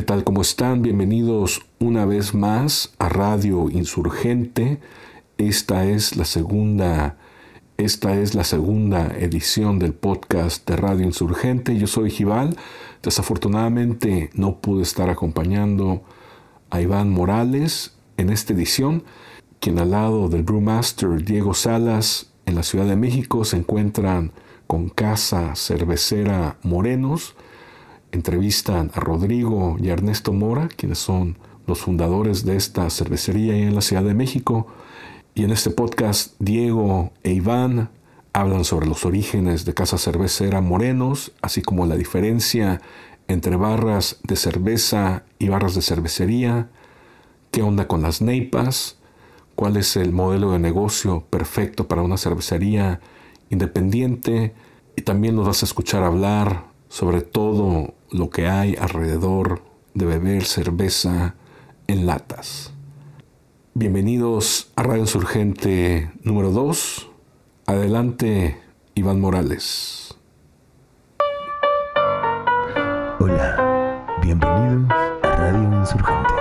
¿Qué tal? ¿Cómo están? Bienvenidos una vez más a Radio Insurgente. Esta es la segunda esta es la segunda edición del podcast de Radio Insurgente. Yo soy Gival. Desafortunadamente no pude estar acompañando a Iván Morales en esta edición, quien al lado del brewmaster Diego Salas en la Ciudad de México se encuentran con Casa Cervecera Morenos. Entrevistan a Rodrigo y Ernesto Mora, quienes son los fundadores de esta cervecería en la Ciudad de México. Y en este podcast, Diego e Iván hablan sobre los orígenes de Casa Cervecera Morenos, así como la diferencia entre barras de cerveza y barras de cervecería, qué onda con las neipas, cuál es el modelo de negocio perfecto para una cervecería independiente y también nos vas a escuchar hablar sobre todo lo que hay alrededor de beber cerveza en latas. Bienvenidos a Radio Insurgente número 2. Adelante, Iván Morales. Hola, bienvenidos a Radio Insurgente.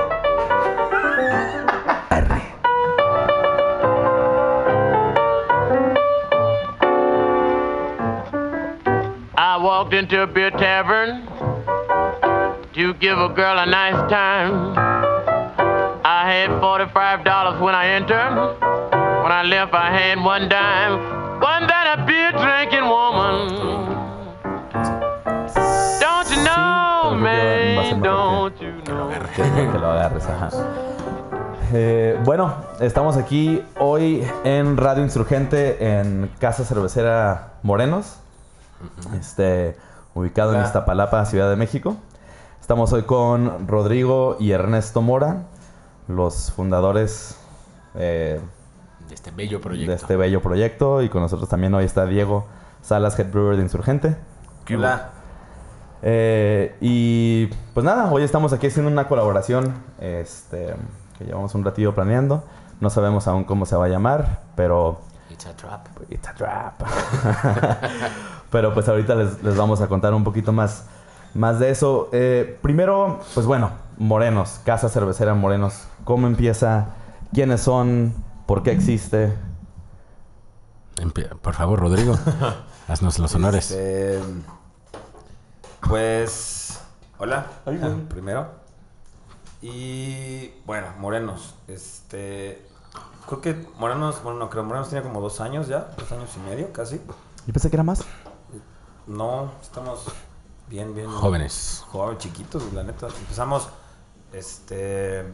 Arre. I walked into a beer tavern to give a girl a nice time. I had $45 when I entered. When I left, I had one dime. Wasn't that a beer drinking woman? Don't you know, man? Don't you know? que, que lo agarres, ajá. Eh, bueno, estamos aquí hoy en Radio Insurgente en Casa Cervecera Morenos, este, ubicado en Iztapalapa, Ciudad de México. Estamos hoy con Rodrigo y Ernesto Mora, los fundadores eh, de este bello proyecto. de este bello proyecto. Y con nosotros también hoy está Diego Salas, Head Brewer de Insurgente. Hola. Eh, y pues nada, hoy estamos aquí haciendo una colaboración este, que llevamos un ratillo planeando. No sabemos aún cómo se va a llamar, pero It's a trap. it's a trap. pero pues ahorita les, les vamos a contar un poquito más, más de eso. Eh, primero, pues bueno, Morenos, Casa Cervecera Morenos. ¿Cómo empieza? ¿Quiénes son? ¿Por qué existe? Por favor, Rodrigo, haznos los honores. Este, pues, hola, ah, primero. Y bueno, Morenos, este, creo que Morenos, bueno, no creo, Morenos tiene como dos años ya, dos años y medio casi. Yo pensé que era más. No, estamos bien, bien. Jóvenes. Jóvenes, chiquitos, la neta. Empezamos, este,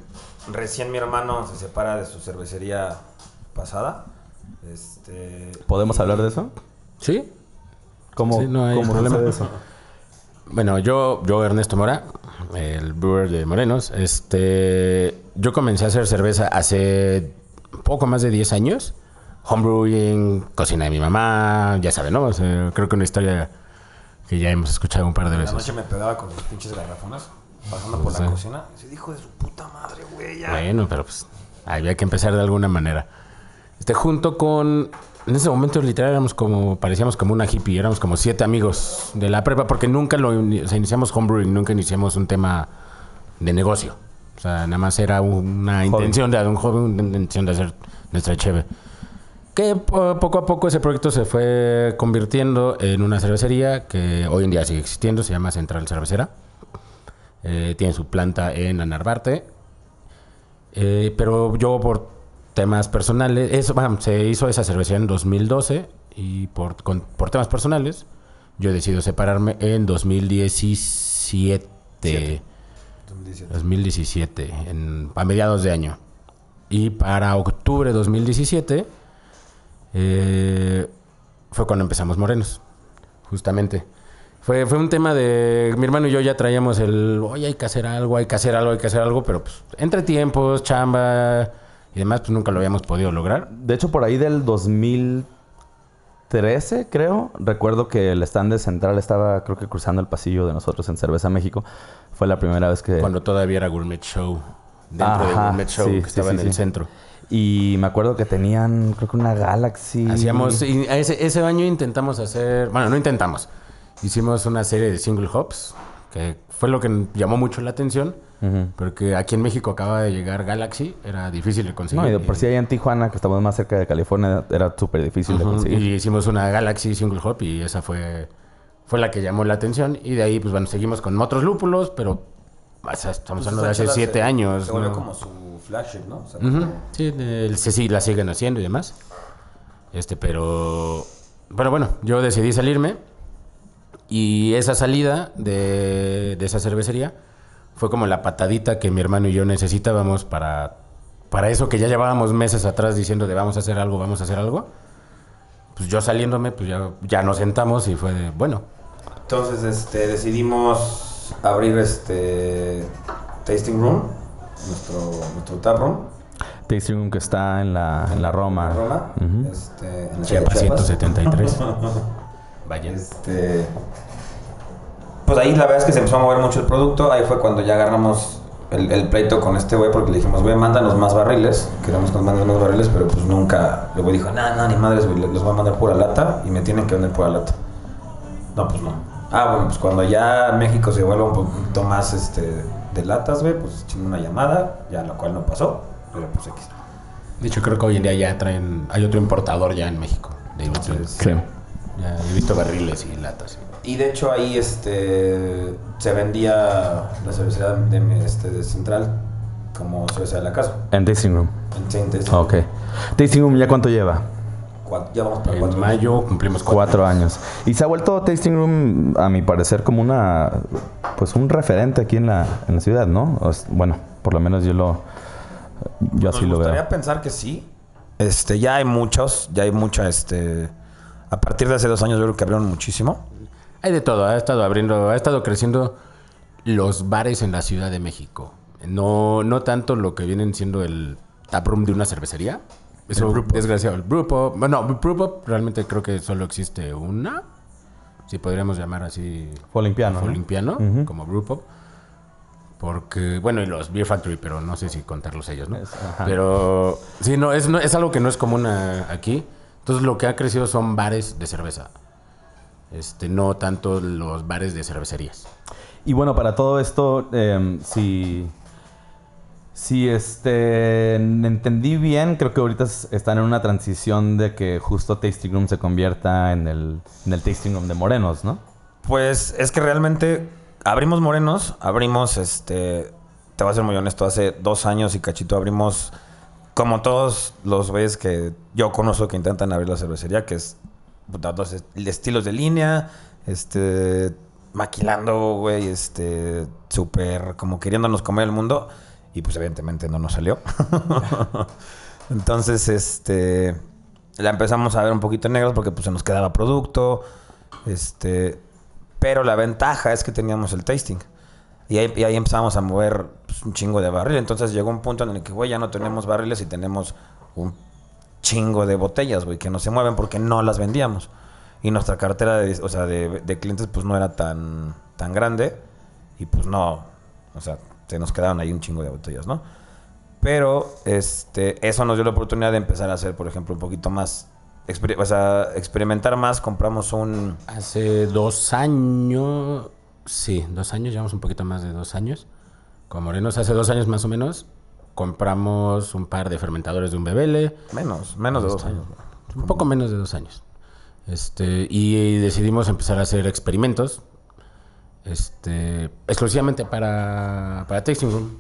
recién mi hermano se separa de su cervecería pasada. Este. ¿Podemos y- hablar de eso? ¿Sí? ¿Cómo, Sí, no hay cómo problema. sucede eso? Bueno, yo, yo Ernesto Mora, el brewer de Morenos, este, yo comencé a hacer cerveza hace poco más de 10 años. Homebrewing, cocina de mi mamá, ya saben, ¿no? O sea, creo que una historia que ya hemos escuchado un par de La veces. noche me pegaba con sus pinches garrafones, pasando por Sí. la cocina. Y se dijo de su puta madre, güey, ya. Bueno, pero pues había que empezar de alguna manera. Este, junto con. En ese momento, literal, éramos como. Parecíamos como una hippie. Éramos como siete amigos de la prepa, porque nunca lo. O sea, iniciamos homebrewing, nunca iniciamos un tema de negocio. O sea, nada más era una intención de un joven, una intención de hacer nuestra cheve. Que po- poco a poco ese proyecto se fue convirtiendo en una cervecería que hoy en día sigue existiendo, se llama Central Cervecera. Eh, tiene su planta en la Narvarte. Eh, pero yo por temas personales, eso, bueno, se hizo esa cervecería en 2012 y por, con- por temas personales yo decido separarme en 2017. 2017. 2017, en, a mediados de año. Y para octubre de 2017 eh, fue cuando empezamos Morenos, justamente. Fue, fue un tema de. Mi hermano y yo ya traíamos el. Oye, hay que hacer algo, hay que hacer algo, hay que hacer algo, pero pues entre tiempos, chamba y demás, pues nunca lo habíamos podido lograr. De hecho, por ahí del 2013, creo, recuerdo que el stand de Central estaba, creo que cruzando el pasillo de nosotros en Cerveza México. Fue la primera vez que... Cuando todavía era Gourmet Show. Dentro de Ajá, Gourmet Show, sí, que estaba sí, en el centro. Y me acuerdo que tenían, creo que una Galaxy. Hacíamos, y ese, ese año intentamos hacer, bueno, no intentamos, hicimos una serie de single hops que fue lo que llamó mucho la atención, porque aquí en México acaba de llegar Galaxy, era difícil de conseguir. No, y de por sí allá en Tijuana, que estamos más cerca de California, era súper difícil de Ujú, conseguir. Y hicimos una Galaxy Single Hop y esa fue, fue la que llamó la atención. Y de ahí, pues bueno, seguimos con otros lúpulos, pero o sea, estamos hablando de hace siete años. Se volvió ¿no? como su flagship, ¿no? O sea, Sí, el- sí, sí, la siguen haciendo y demás. Este, pero. Pero bueno, yo decidí salirme. Y esa salida de, de esa cervecería fue como la patadita que mi hermano y yo necesitábamos para, para eso que ya llevábamos meses atrás diciendo de vamos a hacer algo, vamos a hacer algo. Pues yo saliéndome, pues ya, ya nos sentamos y fue de, bueno, Entonces, este, decidimos abrir este tasting room, nuestro, nuestro tap room, Tasting Room que está en la, en la Roma. en Roma, Ujú. este, en la Chiapas calle Chiapas. 173. Vaya. Este, pues ahí la verdad es que se empezó a mover mucho el producto. Ahí fue cuando ya agarramos el, el pleito con este güey porque le dijimos, güey, mándanos más barriles. Queremos que nos manden más barriles, pero pues nunca. El güey dijo, no, no, ni madres, güey, les voy a mandar pura lata y me tienen que vender pura lata. No, pues no. Ah, bueno, pues cuando ya México se vuelva un poquito más este, de latas, güey, pues chingo una llamada, ya lo cual no pasó, pero pues X. De hecho, creo que hoy en día ya traen. Hay otro importador ya en México. De Ibutril. Sí. Ya he visto barriles y latas. Y de hecho ahí este se vendía la cervecería de, mi- este, de Central como cerveza de la casa. En Tasting Room. En Chain Tasting. Ok. Tasting Room, ¿ya cuánto lleva? Cuatro- ya vamos para En cuatro. mayo cumplimos cuatro. Cuatro años. Y se ha vuelto Tasting Room, a mi parecer, como una. Pues un referente aquí en la, en la ciudad, ¿no? Bueno, por lo menos yo lo. Yo así Nos lo gustaría veo. pensar que sí. Este, ya hay muchos, ya hay mucha, este... A partir de hace dos años yo creo que abrieron muchísimo. Hay de todo. Ha estado abriendo, ha estado creciendo los bares en la Ciudad de México. No, no tanto lo que vienen siendo el taproom de una cervecería. Eso, desgraciado. El brewpub. Bueno, brewpub realmente creo que solo existe una. Si podríamos llamar así. Fue olimpiano. ¿no? Olimpiano, como brewpub. Porque, bueno, y los Beer Factory, pero no sé si contarlos ellos, ¿no? Es-. Pero, sí, no es, no, es algo que no es común a- aquí. Entonces, lo que ha crecido son bares de cerveza. Este, no tanto los bares de cervecerías. Y bueno, para todo esto, eh, si, si este, entendí bien, creo que ahorita es- están en una transición de que justo Tasting Room se convierta en el, en el Tasting Room de Morenos, ¿no? Pues es que realmente abrimos Morenos, abrimos, este, te voy a ser muy honesto, hace dos años y cachito abrimos, como todos los güeyes que yo conozco que intentan abrir la cervecería, que es dos est- estilos de línea, este, maquilando, güey, este, súper como queriéndonos comer el mundo, y pues evidentemente no nos salió. Entonces, este, la empezamos a ver un poquito en negros porque pues se nos quedaba producto, este, pero la ventaja es que teníamos el tasting. Y ahí, y ahí empezamos a mover pues, un chingo de barril. Entonces llegó un punto en el que, güey, ya no tenemos barriles y tenemos un chingo de botellas, güey, que no se mueven porque no las vendíamos. Y nuestra cartera de, o sea, de, de clientes pues no era tan, tan grande. Y pues no, o sea, se nos quedaban ahí un chingo de botellas, ¿no? Pero este, eso nos dio la oportunidad de empezar a hacer, por ejemplo, un poquito más, exper- o sea, experimentar más. Compramos un, Hace dos años, sí, dos años, llevamos un poquito más de dos años. Con Morenos, hace dos años más o menos, compramos un par de fermentadores de un bebele. menos, menos de dos años. Un poco menos de dos años. Este, y decidimos empezar a hacer experimentos. Este, exclusivamente para, para Tasting Room.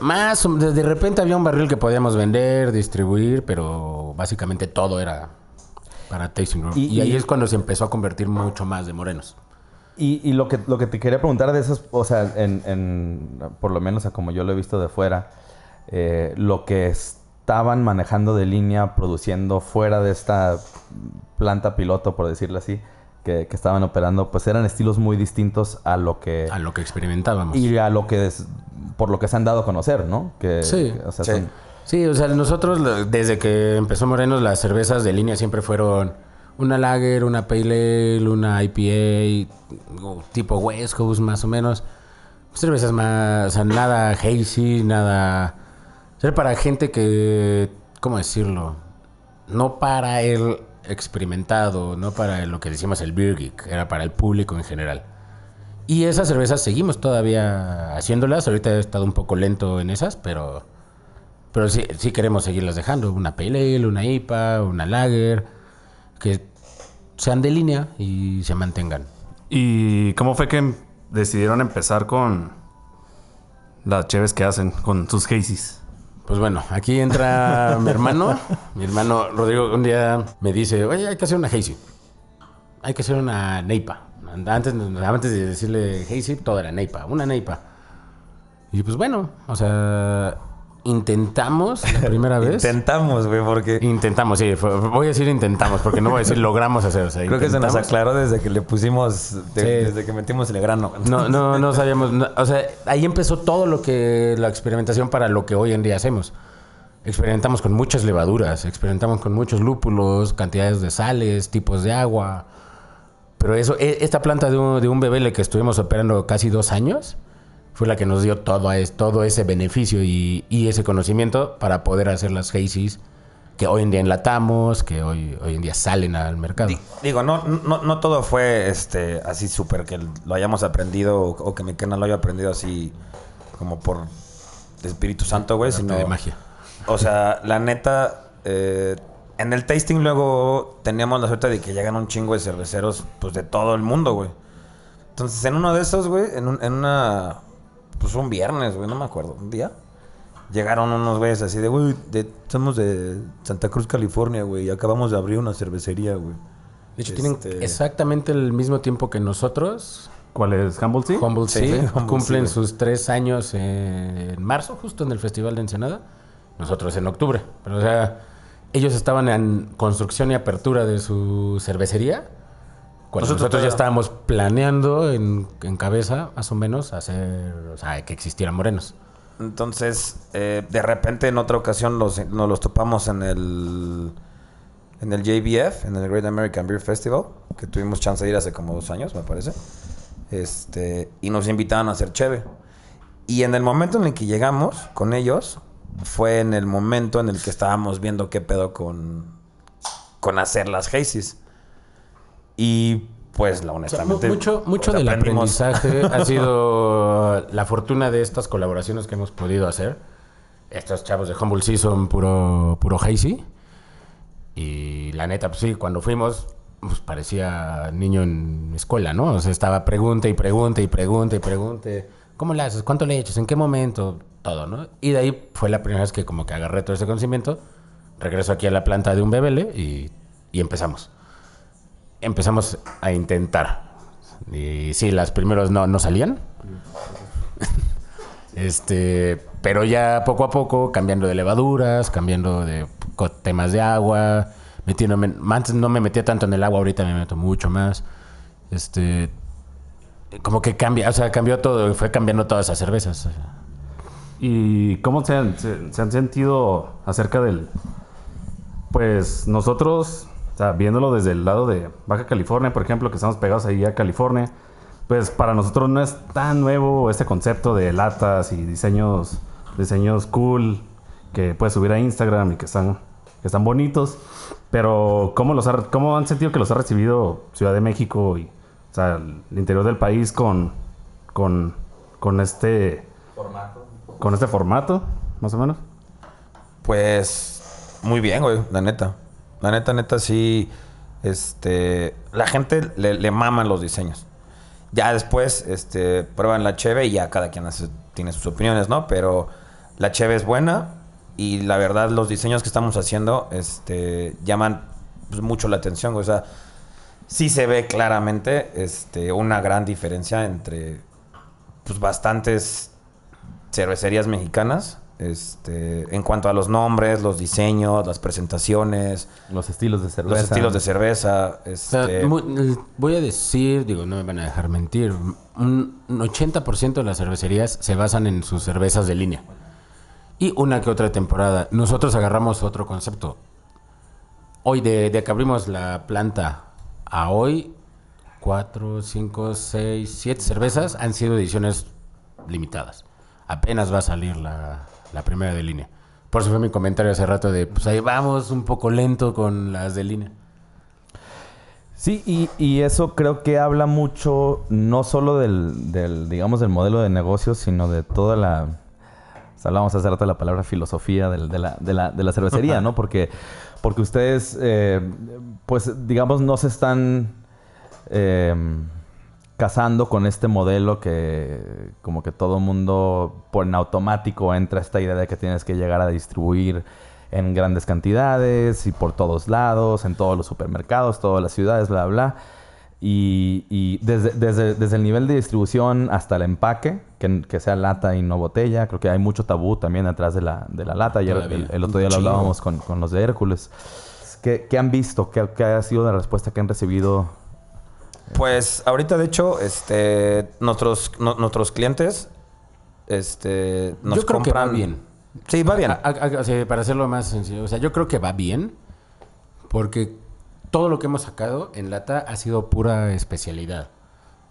Más, de, de repente había un barril que podíamos vender, distribuir, pero básicamente todo era para Tasting Room. Y- Y, ahí y- es cuando se empezó a convertir mucho más de morenos. Y, y lo, que, lo que te quería preguntar de esos, o sea, en, en- por lo menos a como yo lo he visto de fuera, eh, lo que estaban manejando de línea, produciendo fuera de esta planta piloto, por decirlo así, que, que estaban operando, pues eran estilos muy distintos a lo que... A lo que experimentábamos. y a lo que es, por lo que se han dado a conocer, ¿no? Que, Sí. que, o sea, Sí. son- Sí, o sea, nosotros desde que empezó Morenos las cervezas de línea siempre fueron una lager, una pale ale, una IPA, tipo West Coast más o menos. Cervezas más, o sea, nada hazy, nada... O sea, para gente que, ¿cómo decirlo? No para el experimentado, no para lo que decimos el beer geek, era para el público en general. Y esas cervezas seguimos todavía haciéndolas. Ahorita he estado un poco lento en esas, pero, pero sí, sí queremos seguirlas dejando. Una Pale Ale, una IPA, una Lager, que sean de línea y se mantengan. ¿Y cómo fue que decidieron empezar con las cheves que hacen, con sus hazies? Pues bueno, aquí entra mi hermano. Mi hermano Rodrigo un día me dice, oye, hay que hacer una Hazy. Hay que hacer una Neipa. Antes, antes de decirle Hazy, todo era Neipa. Una Neipa. Y pues bueno, o sea, intentamos la primera vez. Intentamos, güey, porque Intentamos, sí. fue- voy a decir intentamos, porque no voy a decir logramos hacer. O sea, creo que se nos aclaró desde que le pusimos, de- Sí. desde que metimos el grano. No, no, no sabíamos. no, o sea, ahí empezó todo lo que. La experimentación para lo que hoy en día hacemos. Experimentamos con muchas levaduras, experimentamos con muchos lúpulos, cantidades de sales, tipos de agua. Pero eso, e- esta planta de un, de un bebé que estuvimos operando casi dos años, fue la que nos dio todo, es- todo ese beneficio y, y ese conocimiento para poder hacer las Hazies que hoy en día enlatamos, que hoy, hoy en día salen al mercado. Di- Digo, no, no, no todo fue este así súper que lo hayamos aprendido o, o que Mekena lo haya aprendido así como por Espíritu Santo, güey, sino de magia. O sea, la neta, eh, en el tasting luego teníamos la suerte de que llegan un chingo de cerveceros pues de todo el mundo, güey. Entonces, en uno de esos, güey, en, un- en una, pues un viernes, güey, no me acuerdo, un día, llegaron unos güeyes así de, güey, de- somos de Santa Cruz, California, güey, y acabamos de abrir una cervecería, güey. De hecho, tienen Este- exactamente el mismo tiempo que nosotros. ¿Cuál es? ¿Humble Sea? Humboldt Sí, sí, Humboldt cumplen güey. sus tres años en marzo, justo en el Festival de Ensenada. Nosotros en octubre. Pero, o sea, ellos estaban en construcción y apertura de su cervecería. Cuando Nosotros ya estábamos planeando en, en cabeza, más o menos, hacer, o sea, que existieran morenos. Entonces, eh, de repente en otra ocasión los, nos los topamos en el en el JBF, en el Great American Beer Festival, que tuvimos chance de ir hace como dos años, me parece. Este, y nos invitaron a hacer cheve. Y en el momento en el que llegamos con ellos, fue en el momento en el que estábamos viendo qué pedo con, con hacer las Hazies. Y pues, la O sea, mu- honestamente. mucho mucho pues, del aprendimos- aprendizaje ha sido la fortuna de estas colaboraciones que hemos podido hacer. Estos chavos de Humble Sea son puro, puro hazy. Y la neta, pues sí, cuando fuimos, pues parecía niño en escuela, ¿no? O sea, estaba pregunta y pregunta y pregunta y pregunte. ¿Cómo le haces? ¿Cuánto le echas? ¿En qué momento? Todo, ¿no? Y de ahí fue la primera vez que como que agarré todo ese conocimiento. Regreso aquí a la planta de un bebele y, y empezamos empezamos a intentar. Y sí, las primeros no, no salían. este, pero ya poco a poco, cambiando de levaduras, cambiando de temas de agua, metiéndome, antes no me metía tanto en el agua, ahorita me meto mucho más. Este, como que cambia, o sea, cambió todo, fue cambiando todas esas cervezas. ¿Y cómo se han, se han sentido acerca del... Pues nosotros, o sea, viéndolo desde el lado de Baja California, por ejemplo, que estamos pegados ahí a California, pues para nosotros no es tan nuevo este concepto de latas y diseños, diseños cool que puedes subir a Instagram y que están, que están bonitos. Pero ¿cómo, los ha- ¿cómo han sentido que los ha recibido Ciudad de México y o sea, el interior del país con, con, con este con este formato, más o menos. Pues muy bien, güey, la neta. La neta, neta, sí. Este. La gente le, le maman los diseños. Ya después, este, prueban la cheve y ya cada quien tiene sus opiniones, ¿no? Pero la cheve es buena y la verdad los diseños que estamos haciendo, este, llaman pues, mucho la atención. O sea, sí se ve claramente, este, una gran diferencia entre, pues, bastantes cervecerías mexicanas. Este, en cuanto a los nombres, los diseños, las presentaciones, Los estilos de cerveza. los estilos de cerveza. O sea, Este, voy a decir, digo, no me van a dejar mentir, un 80% de las cervecerías se basan en sus cervezas de línea. Y una que otra temporada. Nosotros agarramos otro concepto. Hoy, de, de que abrimos la planta a hoy, 4, 5, 6, 7 cervezas han sido ediciones limitadas. Apenas va a salir la, la primera de línea. Por eso fue mi comentario hace rato de, pues ahí vamos un poco lento con las de línea. Sí, y, y eso creo que habla mucho, no solo del, del, digamos, del modelo de negocio, sino de toda la... Hablábamos hace rato de la palabra filosofía del- de, la, de, la, de la cervecería, ¿no? Porque, porque ustedes, eh, pues, digamos, no se están eh, casando con este modelo que como que todo mundo por en automático entra esta idea de que tienes que llegar a distribuir en grandes cantidades y por todos lados, en todos los supermercados, todas las ciudades, bla, bla. Y, y desde, desde, desde el nivel de distribución hasta el empaque, que, que sea lata y no botella, creo que hay mucho tabú también atrás de la, de la lata. Ayer, el, el otro día lo hablábamos con, con los de Hércules. ¿Qué, qué han visto? ¿Qué, ¿Qué ha sido la respuesta que han recibido? Pues ahorita, de hecho, este, nuestros, no- nuestros clientes este, nos Yo creo que va compran... bien. Sí, va bien. A- a- para hacerlo más sencillo, o sea, yo creo que va bien porque todo lo que hemos sacado en lata ha sido pura especialidad.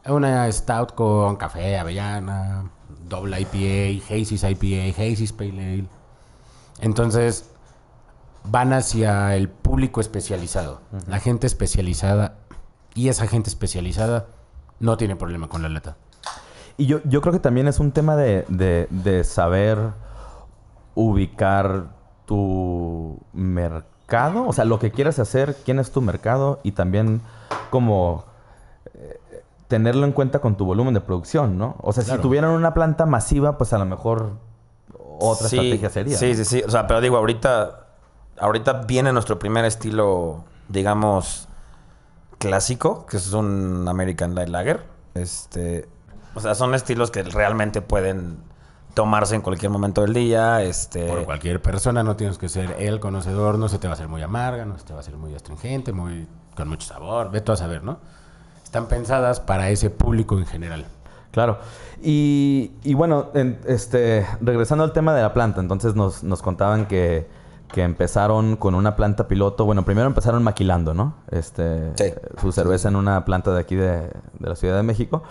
Una stout con café, avellana, doble IPA, Hazy's IPA, Hazy's Pale Ale. Entonces, van hacia el público especializado, la gente especializada y esa gente especializada no tiene problema con la lata. Y yo, yo creo que también es un tema de, de- de saber ubicar tu mercado, o sea, lo que quieras hacer, quién es tu mercado y también como eh, tenerlo en cuenta con tu volumen de producción, ¿no? O sea, si tuvieran una planta masiva, pues a lo mejor otra Sí, estrategia sería. Sí, ¿no? sí, sí. O sea, pero digo, ahorita, ahorita viene nuestro primer estilo, digamos, clásico, que es un American Light Lager. Este, o sea, son estilos que realmente pueden tomarse en cualquier momento del día. Este, Por cualquier persona, no tienes que ser el conocedor, no se te va a hacer muy amarga, no se te va a hacer muy astringente, muy con mucho sabor, ve tú a saber, ¿no? Están pensadas para ese público en general. Claro. Y, y bueno, en- este, regresando al tema de la planta, entonces nos, nos contaban que, que empezaron con una planta piloto. Bueno, primero empezaron maquilando, ¿no? Este, Sí. Su cerveza en una planta de aquí de, de la Ciudad de México.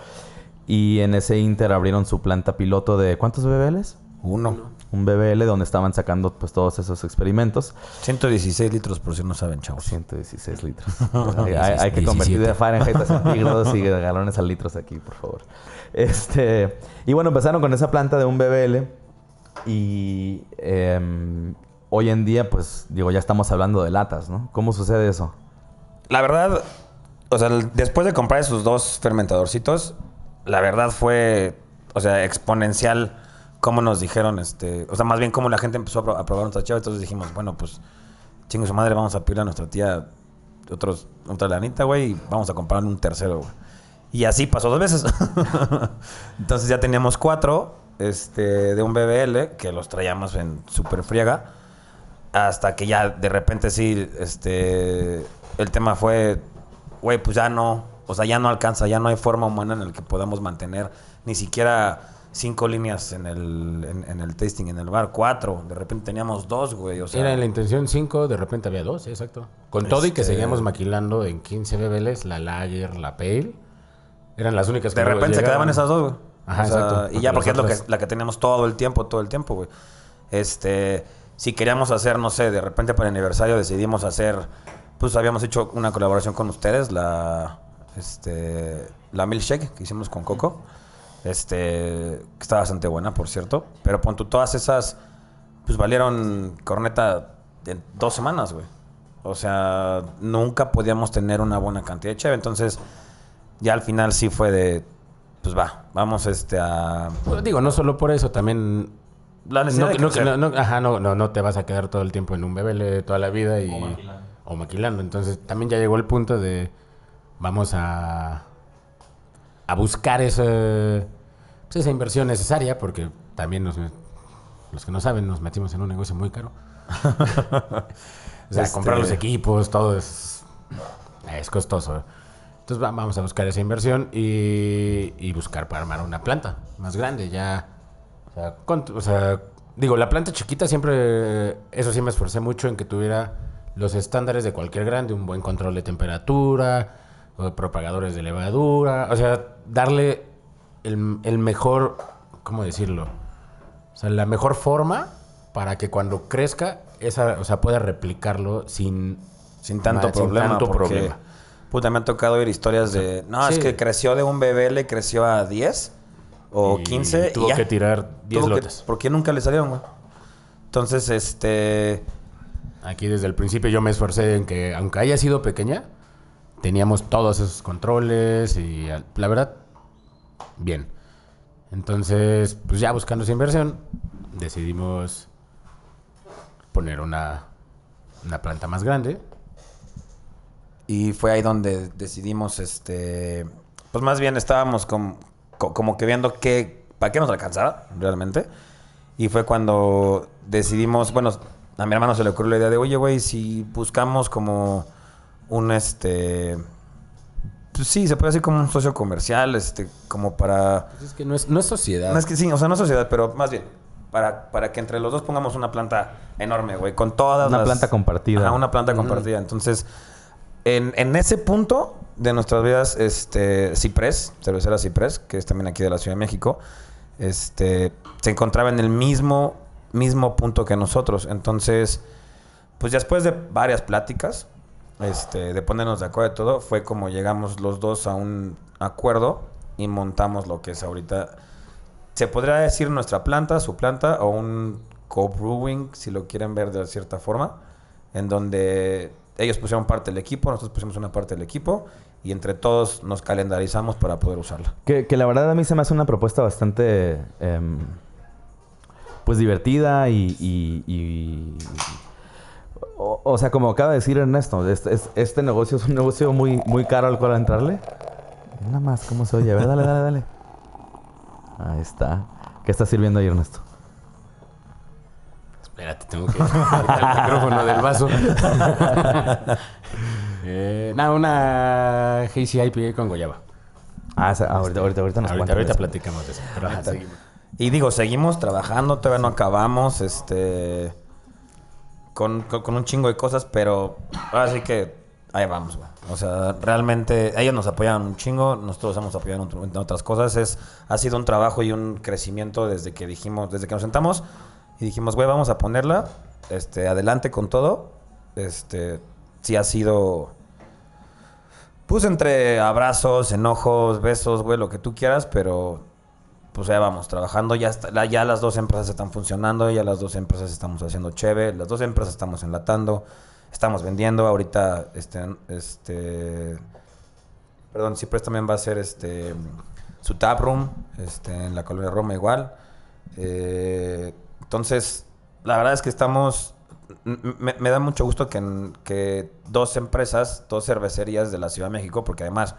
Y en ese inter abrieron su planta piloto de ¿cuántos BBLs? uno. Un BBL donde estaban sacando pues todos esos experimentos. 116 litros, por si no saben, chavos. 116 litros. hay, hay- hay que 17. convertir de Fahrenheit a centígrados y de galones a litros aquí, por favor. Este, y bueno, empezaron con esa planta de un BBL y em, hoy en día, pues, digo, ya estamos hablando de latas, ¿no? ¿Cómo sucede eso? La verdad, o sea, después de comprar esos dos fermentadorcitos, la verdad fue, o sea, exponencial cómo nos dijeron, este, o sea, más bien cómo la gente empezó a, pro- a probar nuestra chava, entonces dijimos, bueno, pues, chingue su madre, vamos a pedirle a nuestra tía otros, otra lanita, güey, y vamos a comprar un tercero, güey. Y así pasó dos veces. entonces ya teníamos cuatro, este, de un BBL, que los traíamos en super friega. Hasta que ya de repente sí, este, el tema fue, güey, pues ya no, o sea, ya no alcanza, ya no hay forma humana en la que podamos mantener ni siquiera cinco líneas en el, en, en el tasting, en el bar, cuatro. De repente teníamos dos, güey, o sea. Era la intención 5, de repente había 2, exacto. Con todo y que Este- seguíamos maquilando en 15 BBLs, la Lager, la Pale. Eran las únicas que de repente se quedas esas dos, güey. Ajá, O sea, exacto. Y ya porque es lo que, la que teníamos todo el tiempo, todo el tiempo, güey. Este, si queríamos hacer, no sé, de repente para el aniversario decidimos hacer, pues habíamos hecho una colaboración con ustedes, la, este, la milkshake que hicimos con Coco. Este, que está bastante buena, por cierto. Pero pon tú, todas esas, pues valieron corneta en dos semanas, güey. O sea, nunca podíamos tener una buena cantidad de cheve. Entonces, ya al final sí fue de, pues va, vamos este a... Bueno, digo, no solo por eso, también... La necesidad No, de no, crecer. no, no, ajá, no, no, no te vas a quedar todo el tiempo en un BBL toda la vida y... O maquilando. Entonces, también ya llegó el punto de... Vamos a... A buscar esa... pues, esa inversión necesaria porque también nos... Los que no saben, nos metimos en un negocio muy caro. o sea, Este- comprar los equipos, todo es... Es costoso. Entonces va- vamos a buscar esa inversión y, y buscar para armar una planta más grande. Ya, o sea, con- o sea, digo, la planta chiquita siempre, eso sí me esforcé mucho en que tuviera los estándares de cualquier grande, un buen control de temperatura, propagadores de levadura, o sea, darle el, el mejor, ¿cómo decirlo? O sea, la mejor forma para que cuando crezca, esa, o sea, pueda replicarlo sin, Sin tanto ma- problema. tanto porque, problema. Puta, me han tocado oír historias de. No, es que creció de un bebé, le creció a 10 o Y 15. tuvo y ya. que tirar 10 Tuvo que- lotes. ¿Por qué nunca le salieron, güey? Entonces, este. Aquí desde el principio yo me esforcé en que, aunque haya sido pequeña, teníamos todos esos controles y la verdad, bien. Entonces, pues ya buscando esa inversión, decidimos poner una, una planta más grande. Y fue ahí donde decidimos, este. Pues más bien estábamos com- co- como que viendo qué. ¿Para qué nos alcanzaba realmente? Y fue cuando decidimos. Bueno, a mi hermano se le ocurrió la idea de, oye, güey, si buscamos como un este. Pues sí, se puede decir como un socio comercial, este, como para. Pues es que no es, no es sociedad. No es que sí, o sea, no sociedad, pero más bien. Para, para que entre los dos pongamos una planta enorme, güey, con todas Una las- planta compartida. Ajá, una planta compartida. Entonces, en, ese punto de nuestras vidas, este, Ciprés, cervecera Ciprés, que es también aquí de la Ciudad de México, este, se encontraba en el mismo, mismo punto que nosotros. Entonces, pues después de varias pláticas, este, de ponernos de acuerdo y todo, fue como llegamos los dos a un acuerdo y montamos lo que es ahorita. Se podría decir nuestra planta, su planta, o un co-brewing, si lo quieren ver de cierta forma, en donde ellos pusieron parte del equipo, nosotros pusimos una parte del equipo, y entre todos nos calendarizamos para poder usarla. Que, la verdad a mí se me hace una propuesta bastante, em, pues divertida y... o, sea, como acaba de decir Ernesto, este, es- este negocio es un negocio muy, muy caro al cual entrarle. Nada más, ¿cómo se oye? A ver, dale, dale, dale. Ahí está. ¿Qué está sirviendo ahí, Ernesto? Espérate, tengo que el micrófono del vaso. eh, nada, una Hazy IPA con guayaba. Ah, ahorita, ahorita, ahorita nos Ahorita, ahorita platicamos de eso. Pero ajá, seguimos. Y digo, seguimos trabajando, todavía no acabamos, este... Con, con- con un chingo de cosas, pero ahora sí que ahí vamos, güey. O sea, realmente ellos nos apoyan un chingo, nosotros hemos apoyado en otras cosas. Es, ha sido un trabajo y un crecimiento desde que dijimos, desde que nos sentamos y dijimos, güey, vamos a ponerla, este, adelante con todo. Este, sí ha sido, pues entre abrazos, enojos, besos, güey, lo que tú quieras, pero pues ya vamos trabajando, ya, está- ya las dos empresas están funcionando, ya las dos empresas estamos haciendo cheve, las dos empresas estamos enlatando, estamos vendiendo, ahorita este, este perdón, Ciprés también va a hacer este su tap room, este, en la colonia Roma igual. Eh, entonces, la verdad es que estamos me, me da mucho gusto que, dos empresas, dos cervecerías de la Ciudad de México, porque además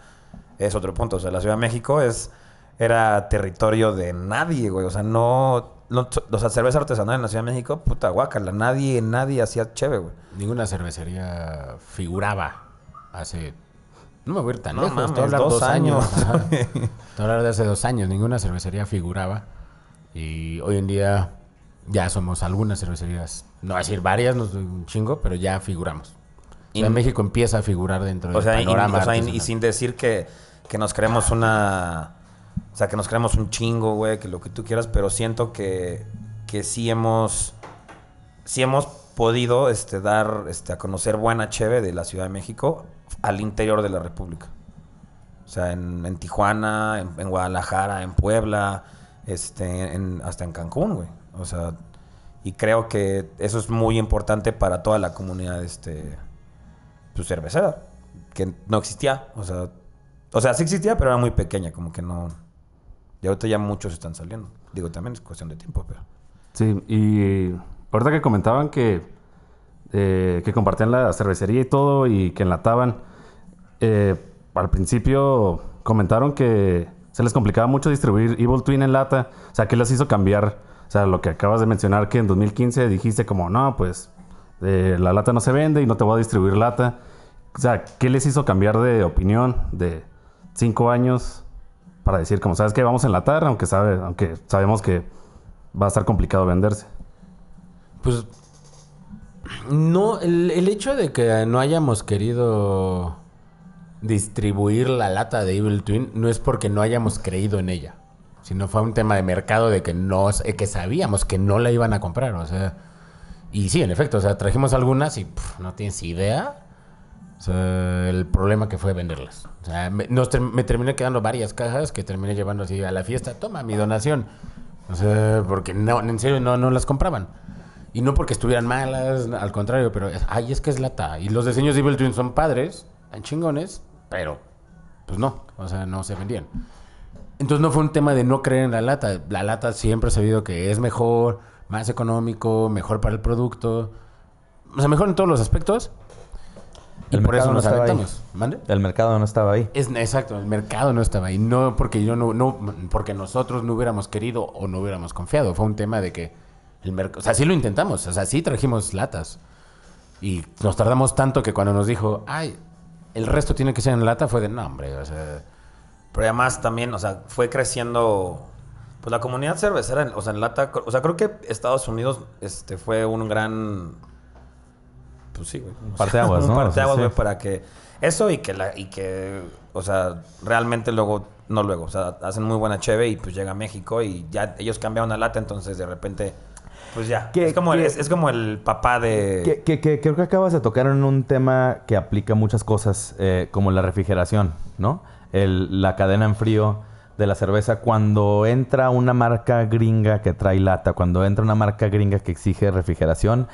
es otro punto, o sea, la Ciudad de México es era territorio de nadie, güey, o sea, no, no o sea, cerveza artesanal en la Ciudad de México, puta guácala, nadie, nadie hacía cheve, güey. Ninguna cervecería figuraba hace... No me voy a ir tan No lejos. mames, te hablar dos dos años. años. Te hablar de hace dos años. Ninguna cervecería figuraba. Y hoy en día ya somos algunas cervecerías. No voy a decir varias, no es un chingo, pero ya figuramos. Y- Y en México empieza a figurar dentro O del sea, y, panorama. o sea, y- y sin decir que, que nos creemos una... O sea, que nos creemos un chingo, güey, que lo que tú quieras, pero siento que, que sí hemos... Sí hemos podido este, dar este, a conocer buena cheve de la Ciudad de México al interior de la República. O sea, en, en Tijuana, en, en Guadalajara, en Puebla, este, en- hasta en Cancún, güey. O sea, y creo que eso es muy importante para toda la comunidad este, pues, cervecera, que no existía. O sea, o sea, sí existía, pero era muy pequeña, como que no... Y ahorita ya muchos están saliendo. Digo, también es cuestión de tiempo, pero... Sí, y ahorita que comentaban que, eh, que compartían la cervecería y todo y que enlataban, eh, al principio comentaron que se les complicaba mucho distribuir Evil Twin en lata. O sea, ¿qué les hizo cambiar? O sea, lo que acabas de mencionar que en 2015 dijiste como, no, pues eh, la lata no se vende y no te voy a distribuir lata. O sea, ¿qué les hizo cambiar de opinión de cinco años para decir, como sabes que vamos a enlatar, aunque, sabe, aunque sabemos que va a estar complicado venderse? Pues no, el, el hecho de que no hayamos querido distribuir la lata de Evil Twin no es porque no hayamos creído en ella, sino fue un tema de mercado de que no, eh, que sabíamos que no la iban a comprar, o sea, y sí, en efecto, o sea, trajimos algunas y no tienes idea el problema que fue venderlas. O sea, me terminé quedando varias cajas que terminé llevando así a la fiesta. Toma mi donación. O sea, porque no, en serio no, no las compraban. Y no porque estuvieran malas, al contrario, pero es- ay, es que es lata. Y los diseños de Evil Twin son padres, tan chingones, pero pues no, o sea, no se vendían. Entonces no fue un tema de no creer en la lata. La lata siempre he sabido que es mejor, más económico, mejor para el producto. O sea, mejor en todos los aspectos. Y El por eso no nos ahí. aventamos. ¿Mande? El mercado no estaba ahí. Es, exacto, el mercado no estaba ahí. No porque yo no, no, porque nosotros no hubiéramos querido o no hubiéramos confiado. Fue un tema de que el mercado. O sea, sí lo intentamos. O sea, sí trajimos latas. Y nos tardamos tanto que cuando nos dijo, ay, el resto tiene que ser en lata, fue de no, hombre. O sea, Pero además también, o sea, fue creciendo. Pues la comunidad cervecera, o sea, en lata. O sea, creo que Estados Unidos este, fue un gran. Pues sí, güey. Parteaguas, un ¿no? parteaguas, Sí, sí. güey, para que. Eso y que, la, y que. O sea, realmente luego. No luego. O sea, hacen muy buena cheve y pues llega a México y ya ellos cambiaron a lata, entonces de repente. Pues ya. ¿Qué- es, como el, es, es como el papá de. Que creo que acabas de tocar en un tema que aplica muchas cosas, eh, como la refrigeración, ¿no? La cadena en frío de la cerveza. Cuando entra una marca gringa que trae lata, cuando entra una marca gringa que exige refrigeración,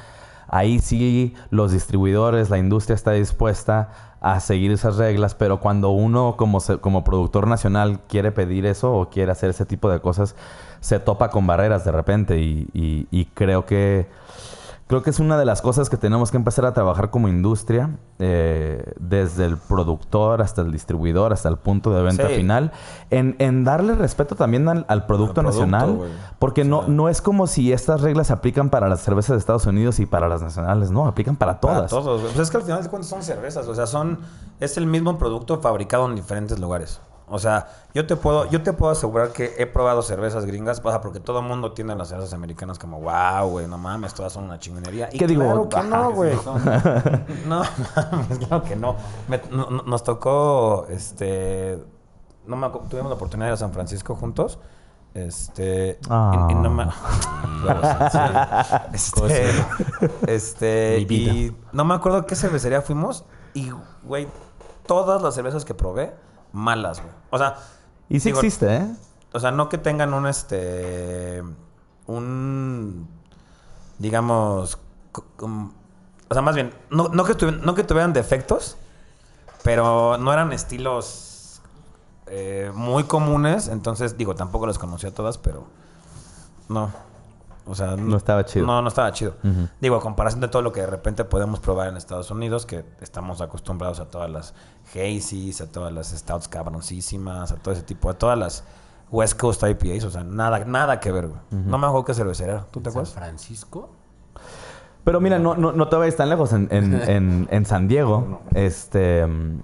ahí sí los distribuidores, la industria está dispuesta a seguir esas reglas, pero cuando uno como, como productor nacional quiere pedir eso o quiere hacer ese tipo de cosas, se topa con barreras de repente y creo que creo que es una de las cosas que tenemos que empezar a trabajar como industria, eh, desde el productor hasta el distribuidor, hasta el punto de venta Sí. final, en, en darle respeto también al, al producto Al producto, nacional, porque no, no es como si estas reglas se aplican para las cervezas de Estados Unidos y para las nacionales, no, aplican para Para todas. todos, güey. Pues es que al final de cuentas son cervezas. O sea, son. Es el mismo producto fabricado en diferentes lugares. O sea, yo te puedo, yo te puedo asegurar que he probado cervezas gringas, o sea, porque todo el mundo tiene las cervezas americanas como, wow, güey, no mames, todas son una chingonería. Y ¿Qué digo? claro que Ajá, no, güey. no, mames, claro que no. Me- no- no- nos tocó, este, no me tuvimos la oportunidad de ir a San Francisco juntos. Este, y- y no me- Sí. Este, este, y no me acuerdo qué cervecería fuimos y, güey, todas las cervezas que probé, malas, güey. O sea, Y sí digo, existe, ¿eh? o sea, no que tengan un, este, un, digamos, o sea, más bien, no, no, que tuvi- no que tuvieran defectos, pero no eran estilos eh, muy comunes. Entonces, digo, tampoco las conocía todas, pero no. O sea, No estaba chido. No, no estaba chido. Digo, a comparación de todo lo que de repente podemos probar en Estados Unidos, que estamos acostumbrados a todas las Hazy's, a todas las Stouts cabroncísimas, a todo ese tipo, a todas las West Coast IPAs, o sea, nada, nada que ver, güey. No me acuerdo qué cervecera. era. ¿Tú te San acuerdas? Francisco. Pero mira, no, no, no te vayas tan lejos. En, en, en, en San Diego, este, mm,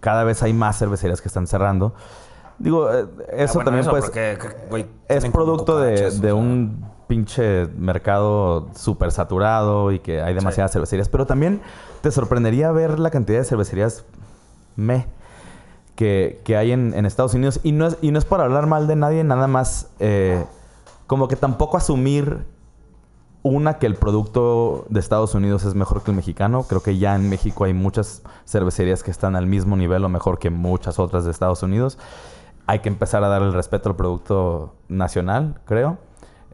cada vez hay más cervecerías que están cerrando. Digo, eh, eso Ah, bueno, también eso pues porque, es producto de, un pinche mercado súper saturado y que hay demasiadas cervecerías. Pero también te sorprendería ver la cantidad de cervecerías me que, que hay en, en Estados Unidos. Y no, es, y no es para hablar mal de nadie, nada más eh, como que tampoco asumir una que el producto de Estados Unidos es mejor que el mexicano. Creo que ya en México hay muchas cervecerías que están al mismo nivel o mejor que muchas otras de Estados Unidos. Hay que empezar a dar el respeto al producto nacional, creo.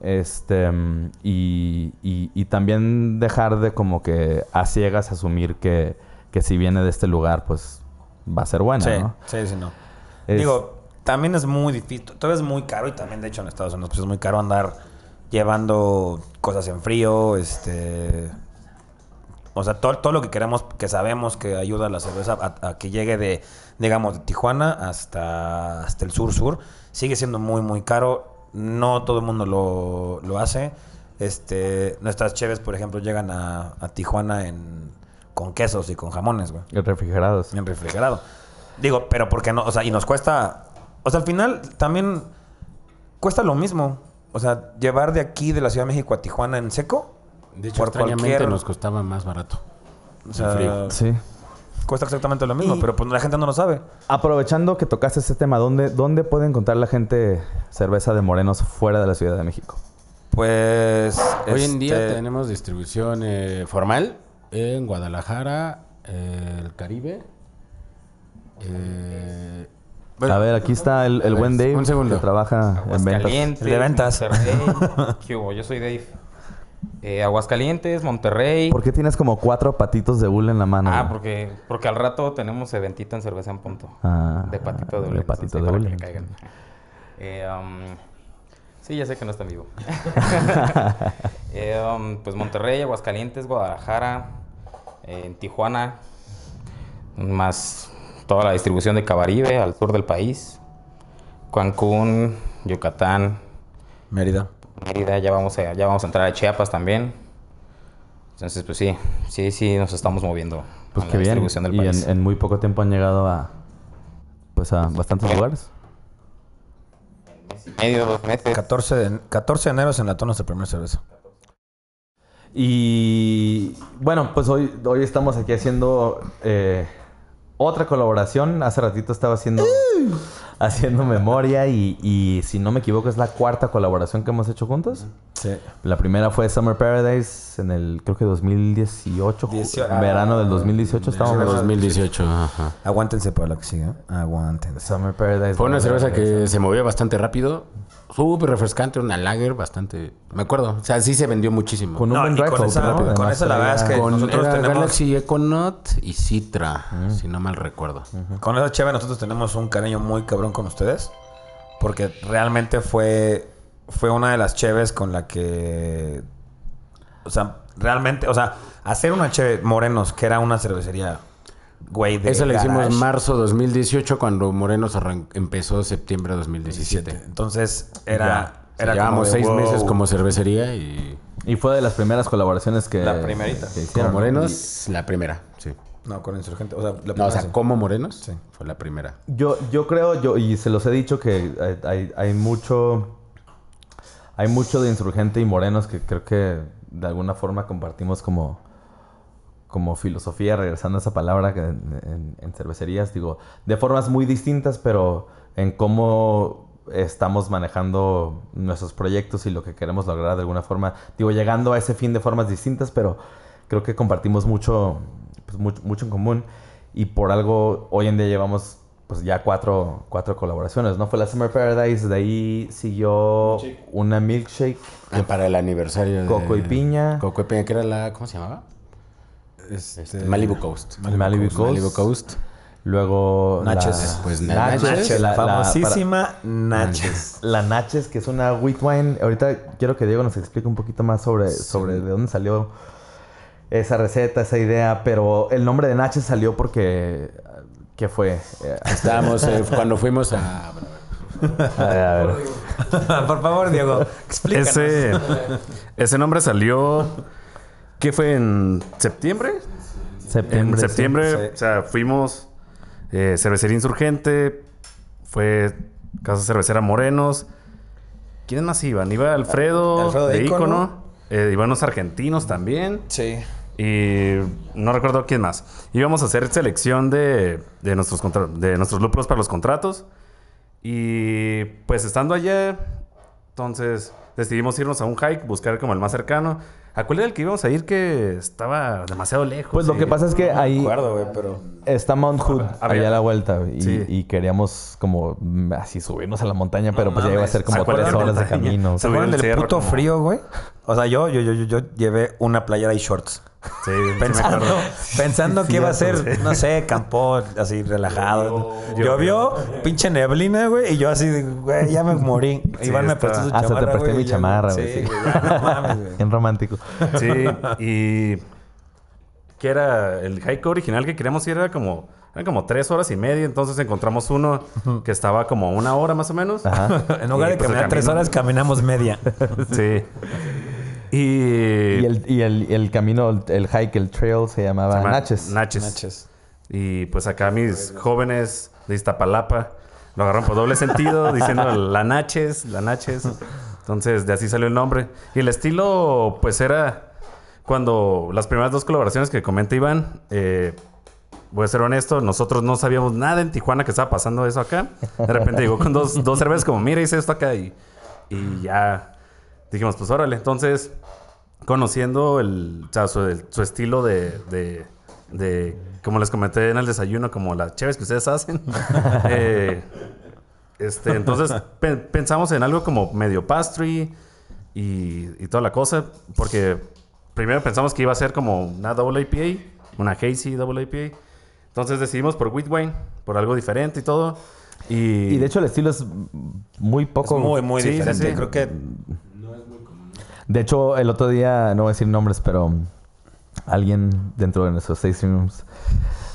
Este, mm, y, y- y también dejar de como que a ciegas asumir que, que si viene de este lugar, pues va a ser buena, Sí, ¿no? sí, sí, no. Es- Digo, también es muy difícil. Todo es muy caro y también, de hecho, en Estados Unidos pues, es muy caro andar llevando cosas en frío, este... O sea, todo, todo lo que queremos, que sabemos que ayuda a la cerveza a, a que llegue de, digamos, de Tijuana hasta, hasta el sur-sur, sigue siendo muy, muy caro. No todo el mundo lo, lo hace. Este, nuestras cheves, por ejemplo, llegan a, a Tijuana en, con quesos y con jamones, güey Refrigerados. en refrigerado. Digo, pero porque no, o sea, y nos cuesta, o sea, al final también cuesta lo mismo. O sea, llevar de aquí de la Ciudad de México a Tijuana en seco, De hecho, Por extrañamente cualquier- nos costaba más barato. o sea, frío. Sí. cuesta exactamente lo mismo, Y- pero pues la gente no lo sabe. Aprovechando que tocaste ese tema, ¿dónde, ¿dónde puede encontrar la gente cerveza de morenos fuera de la Ciudad de México? Pues Hoy en día este, tenemos distribución eh, formal en Guadalajara, eh, el Caribe. Eh, A ver, aquí está el, el buen Dave Un segundo. que trabaja en ventas. El de ventas. ¿Qué hubo? Yo soy Dave. Eh, Aguascalientes, Monterrey. ¿Por qué tienes como cuatro patitos de hule en la mano? Ah, porque, porque al rato tenemos eventito en cerveza en punto. Ah, de patito de de hule. patito entonces, de. Eh, um, sí, ya sé que no está en vivo. Eh, um, pues Monterrey, Aguascalientes, Guadalajara, eh, en Tijuana, más toda la distribución de Cabaribe al sur del país, Cancún, Yucatán, Mérida. Mérida, ya vamos a, ya vamos a entrar a Chiapas también. Entonces, pues sí, sí, sí, nos estamos moviendo Pues qué bien. del Y país. en, en muy poco tiempo han llegado a pues a bastantes lugares. Medio, dos meses. 14 de, 14 de enero se enlató nuestra primera cerveza. Y bueno, pues hoy, hoy estamos aquí haciendo eh, otra colaboración. Hace ratito estaba haciendo, haciendo memoria y, y si no me equivoco es la cuarta colaboración que hemos hecho juntos. Sí. La primera fue Summer Paradise en el, creo que 2018, ju- Diecio- verano del 2018 estábamos. 2018, ajá. Aguántense para la que sigue. ¿eh? Aguántense. Summer Paradise. Fue una cerveza que se movía bastante rápido. Súper refrescante, una lager bastante... Me acuerdo. O sea, sí se vendió muchísimo. Con un No, buen dry con esa- ¿no? con Además, esa la verdad es que- Con nosotros era tenemos- Galaxy Econaut y Citra, si no mal recuerdo. Con esa chévere nosotros tenemos un cariño muy cabrón con ustedes. Porque realmente fue, fue una de las cheves con la que... O sea, realmente... O sea, hacer una cheve Morenos, que era una cervecería... Güey, de Esa la hicimos en marzo 2018 cuando Morenos arran- empezó septiembre 2017. Entonces, era... Ya, era como llevamos de, seis wow. meses como cervecería y Y fue de las primeras colaboraciones que... La primerita. que con. Morenos la primera, sí. No, con Insurgente. O sea, la No, o sea, sí. como Morenos Sí. fue la primera. Yo, yo creo, yo, y se los he dicho que hay, hay- hay mucho. Hay mucho de insurgente y morenos que creo que de alguna forma compartimos como, como filosofía, regresando a esa palabra que en, en- en cervecerías, digo, de formas muy distintas, pero en cómo estamos manejando nuestros proyectos y lo que queremos lograr de alguna forma. Digo, llegando a ese fin de formas distintas, pero creo que compartimos mucho, pues, mucho, mucho en común. Y por algo, hoy en día llevamos pues ya cuatro, cuatro colaboraciones, ¿no? Fue la Summer Paradise, de ahí siguió una milkshake, Ah, para el aniversario de... Coco y piña. Coco y piña, que era la... ¿Cómo se llamaba? Este, Malibu Coast. Malibu Coast. Malibu Coast. Luego Naches. la, Pues, Naches, Naches, La, famosísima Naches. la Naches, que es una wheat wine. Ahorita quiero que Diego nos explique un poquito más sobre, sobre de dónde salió esa receta, esa idea, pero el nombre de Naches salió porque ¿qué fue? Eh, Estábamos eh, cuando fuimos a... a ver, a ver. Por favor, Diego, explícanos. Ese, ese nombre salió. ¿Qué fue en septiembre? Septiembre. en septiembre, sí. o sea, fuimos eh, cervecería insurgente, fue Casa Cervecera Morenos. ¿Quiénes más iban? Iba Alfredo, Alfredo de Ícono. Ícono, eh, iban unos argentinos también. Sí. Y no recuerdo quién más. Íbamos a hacer selección de, de nuestros, contra- de nuestros lúpulos para los contratos. Y pues estando allá, entonces decidimos irnos a un hike, buscar como el más cercano. ¿A cuál era el que íbamos a ir que estaba demasiado lejos? Pues lo que pasa es que No ahí acuerdo, güey, pero... está Mount Hood, allá a la vuelta. Y, Sí. y queríamos como mm, así subirnos a la montaña, pero pues ya iba a ser como ¿Se acuerdan tres horas de camino. ¿Se acuerdan del puto como- frío, güey? O sea, yo, yo, yo, yo, yo llevé una playera y shorts. Sí, Pensando, que iba a ser, no sé, campo así relajado. Llovió, pinche neblina, güey, y yo así, güey, ya me morí. Sí, Iván me prestó su Hasta chamarra, te presté güey, mi ya- chamarra, güey. Sí, ya, no mames, güey. Bien romántico. Sí, y que era el hike original que queríamos ir era como eran como tres horas y media, entonces encontramos uno que estaba como una hora más o menos. Ajá. En lugar Y, de pues, caminar tres horas, caminamos media. Sí. Y, Y el, y el, y el camino, el hike, el trail se llamaba se llama Naches. Naches. Y pues acá mis jóvenes de Iztapalapa lo agarraron por doble sentido, diciendo la Naches, la Naches. Entonces, de así salió el nombre. Y el estilo, pues era cuando las primeras dos colaboraciones que comenta Iván, eh, voy a ser honesto, nosotros no sabíamos nada en Tijuana que estaba pasando eso acá. De repente llegó con dos, dos cervezas como, mira, hice esto acá y, y ya dijimos, pues órale. Entonces, conociendo el, o sea, su, el- su estilo de, de- de, como les comenté en el desayuno, como las chéves que ustedes hacen. Eh, este, entonces pe- pensamos en algo como medio pastry y, y toda la cosa, porque primero pensamos que iba a ser como una double IPA, una hazy double IPA. Entonces decidimos por wine, por algo diferente y todo. Y, Y de hecho el estilo es muy Es poco... muy, muy Sí, sí, diferente. sí. Creo que De hecho, el otro día, no voy a decir nombres, pero alguien dentro de nuestros tasting rooms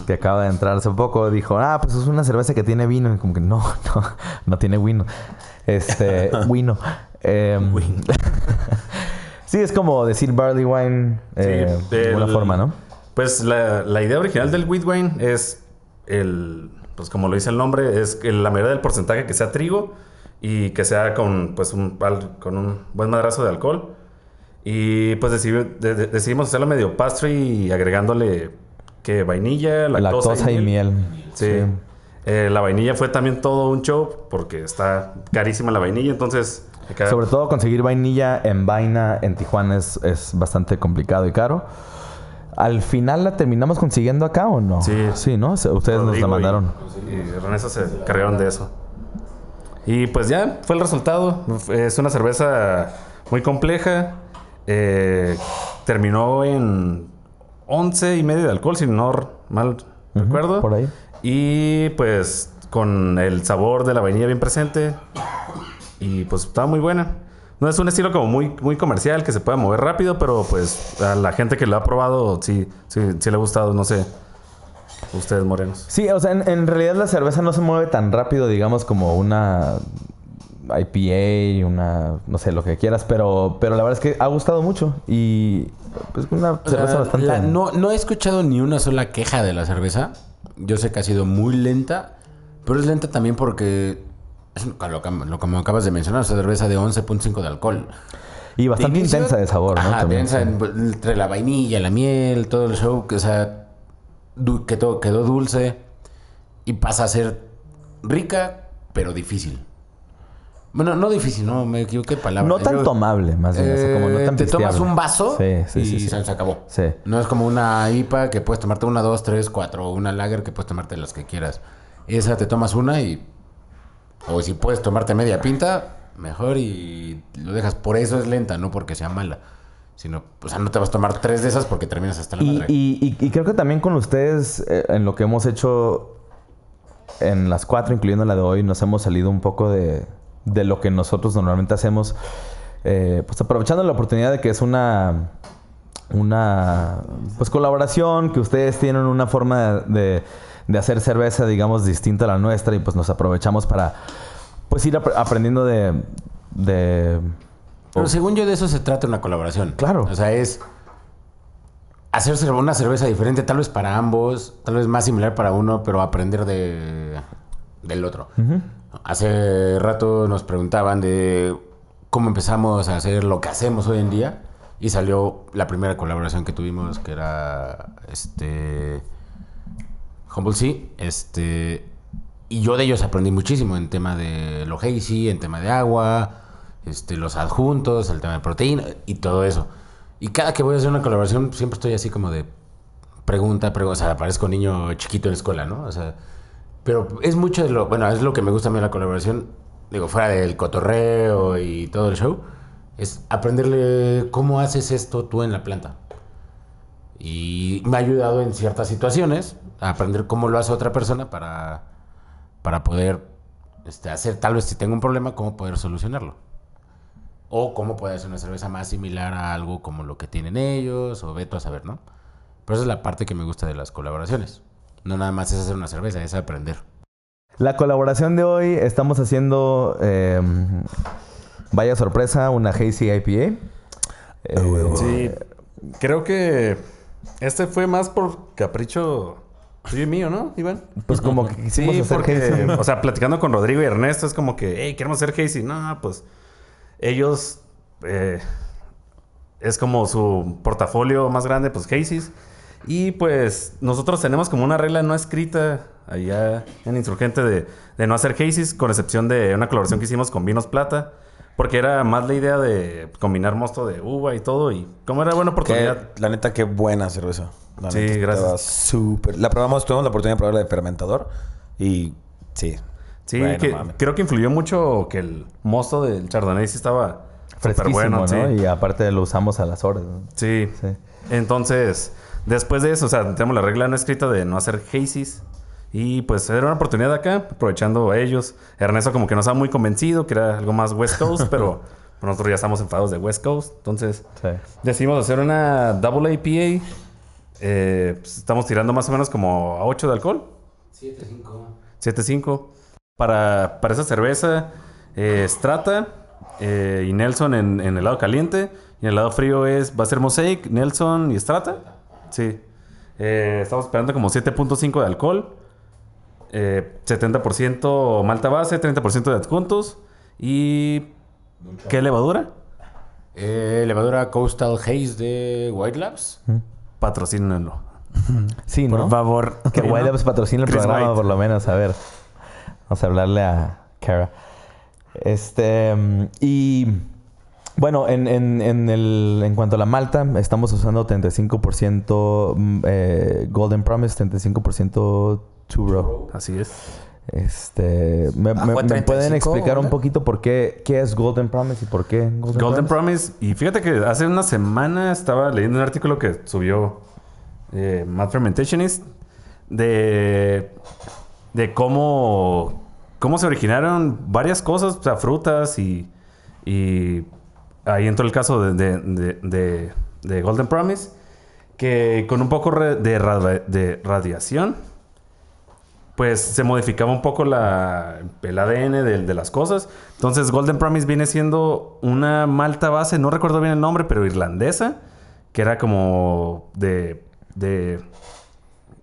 que acaba de entrar hace poco dijo, ah, pues es una cerveza que tiene vino. Y como que no, no, no tiene vino. Este, vino. Em, sí, es como decir barley wine eh, Sí, de alguna forma, ¿no? Pues la, la idea original del wheat wine es el, pues como lo dice el nombre, es que la mayoría del porcentaje que sea trigo y que sea con, pues un, con un buen madrazo de alcohol. Y pues decidi- de- de- decidimos hacerlo medio pastry y agregándole que vainilla, lactosa, Lactosa y miel. Sí. Eh, la vainilla fue también todo un show porque está carísima la vainilla, entonces... acá- Sobre todo conseguir vainilla en vaina en Tijuana es, es bastante complicado y caro. ¿Al final la terminamos consiguiendo acá o no? Sí. Sí, ¿no? Ustedes nos la mandaron. Y, y Renesa se cargaron de eso. Y pues ya fue el resultado. Es una cerveza muy compleja. Eh, terminó en 11 y medio de alcohol, si no mal recuerdo. por ahí. Y pues con el sabor de la vainilla bien presente. Y pues estaba muy buena. No es un estilo como muy, muy comercial que se pueda mover rápido, pero pues a la gente que lo ha probado sí, sí, sí le ha gustado, no sé. Ustedes morenos. Sí, o sea, en, en realidad la cerveza no se mueve tan rápido, digamos, como una IPA, una, no sé, lo que quieras, pero, pero la verdad es que ha gustado mucho y pues una O sea, cerveza bastante... la- no, no he escuchado ni una sola queja de la cerveza. Yo sé que ha sido muy lenta, pero es lenta también porque es lo, que- lo como acabas de mencionar, es una cerveza de 11.5 de alcohol. Y bastante inicio- intensa de sabor, ¿no? Ajá, También, sí. en- entre la vainilla, la miel, todo el show, que o sea, du- quedó, quedó dulce y pasa a ser rica, pero difícil. Bueno, no difícil, no, me equivoqué de palabra. No tan Yo- tomable, más bien. o sea, como no Eh, tan te tomas un vaso Sí, sí, y sí, se se acabó. No es como una IPA que puedes tomarte una, dos, tres, cuatro, o una lager que puedes tomarte las que quieras. Esa te tomas una y... O si puedes tomarte media pinta, mejor y lo dejas. Por eso es lenta, no porque sea mala. Sino, o sea, no te vas a tomar tres de esas porque terminas hasta la Y, madre. y- y- y creo que también con ustedes, eh, en lo que hemos hecho en las cuatro, incluyendo la de hoy, nos hemos salido un poco de, de lo que nosotros normalmente hacemos. Eh, pues aprovechando la oportunidad de que es una una pues colaboración, que ustedes tienen una forma de, de hacer cerveza, digamos, distinta a la nuestra, y pues nos aprovechamos para pues ir ap- aprendiendo de, de Pero según yo de eso se trata una colaboración. Claro. O sea, es hacer cer- una cerveza diferente, tal vez para ambos, tal vez más similar para uno, pero aprender de, del otro. Hace rato nos preguntaban de cómo empezamos a hacer lo que hacemos hoy en día y salió la primera colaboración que tuvimos que era este Humble Sea, este y yo de ellos aprendí muchísimo en tema de lo hazy, en tema de agua, este, los adjuntos, el tema de proteína y todo eso. Y cada que voy a hacer una colaboración siempre estoy así como de pregunta, pregunta, o sea, parezco niño chiquito en la escuela, ¿no? O sea, pero es mucho de lo, bueno, es lo que me gusta a mí la colaboración, digo, fuera del cotorreo y todo el show, es aprenderle cómo haces esto tú en la planta. Y me ha ayudado en ciertas situaciones a aprender cómo lo hace otra persona para, para poder este, hacer, tal vez si tengo un problema, cómo poder solucionarlo. O cómo puede hacer una cerveza más similar a algo como lo que tienen ellos, o veto a saber, ¿no? Pero esa es la parte que me gusta de las colaboraciones. No nada más es hacer una cerveza, es aprender. La colaboración de hoy estamos haciendo, eh, vaya sorpresa, una Hazy IPA. Eh, Sí, creo que este fue más por capricho tuyo y mío, ¿no, Iván? Pues como que quisimos Sí, hacer porque, Hazy. o sea, platicando con Rodrigo y Ernesto, es como que, hey, queremos hacer Hazy. No, pues ellos, eh, es como su portafolio más grande, pues Hazy's. Y pues nosotros tenemos como una regla no escrita allá en Insurgente de, de no hacer Hazy's, con excepción de una colaboración que hicimos con Vinos Plata, Porque era más la idea de combinar mosto de uva y todo. Y como era buena oportunidad. la neta, qué buena cerveza. La Sí, neta, gracias. estaba súper. La probamos, tuvimos la oportunidad de probarla de fermentador. Y sí. Sí, Bueno, que- creo que influyó mucho que el mosto del Chardonnay sí estaba súper Fresquísimo, bueno. ¿no? sí. Y aparte lo usamos a las horas. ¿no? Sí. Sí. Entonces, después de eso, o sea, tenemos la regla no escrita de no hacer hazies. Y pues era una oportunidad acá, aprovechando a ellos. Ernesto como que no estaba muy convencido, que era algo más West Coast, pero nosotros ya estamos enfadados de West Coast. Entonces, Sí. decidimos hacer una Double APA. Eh, pues, estamos tirando más o menos como a 8 de alcohol. 7-5. 7.5. Para, para esa cerveza, eh, Strata eh, y Nelson en, en el lado caliente. Y en el lado frío es, va a ser Mosaic, Nelson y Strata. Sí. Eh, estamos esperando como 7.5 de alcohol. Eh, 70% malta base, 30% de adjuntos. ¿Y qué levadura? Eh, levadura Coastal Haze de White Labs. Patrocínenlo. Sí, ¿no? Por favor. Que White Labs patrocine el Chris programa, White. por lo menos. A ver. Vamos a hablarle a Kara. Este. mm, Y. Bueno, en, en, en, el, en cuanto a la malta, estamos usando 35% mm, eh, Golden Promise, 35% Two Row. Así es. Este, ¿me, Bajó me- a me 35, pueden explicar un poquito por qué, qué es Golden Promise y por qué Golden, Golden Promise? Promise. Y fíjate que hace una semana estaba leyendo un artículo que subió eh, Mad Fermentationist de, de cómo, cómo se originaron varias cosas, o sea, frutas y, y ahí entró el caso de, de- de- de- de Golden Promise, que con un poco de radiación, pues se modificaba un poco la, el ADN de, de las cosas. Entonces Golden Promise viene siendo una malta base, no recuerdo bien el nombre, pero irlandesa, que era como de, de,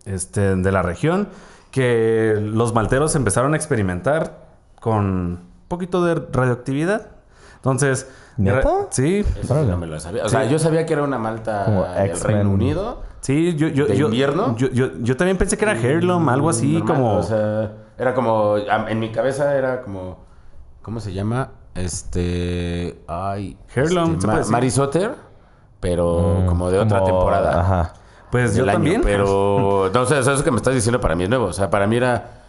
este, de la región, que los malteros empezaron a experimentar con un poquito de radioactividad. Entonces, ¿Neta? sí, Eso sí no me lo sabía. O sea, yo sabía que era una malta Como del. Reino Unido. sí, yo, yo, ¿De yo, invierno? yo, yo, yo también pensé que era Heirloom, algo así Normal, como... O sea, era como... En mi cabeza era como... ¿Cómo se llama? Este... Ay... Heirloom, este, ¿se puede decir? Pero como de otra Como- temporada. Ajá. Pues yo año, también. Pero... No, o sea, eso que me estás diciendo para mí es nuevo. O sea, para mí era...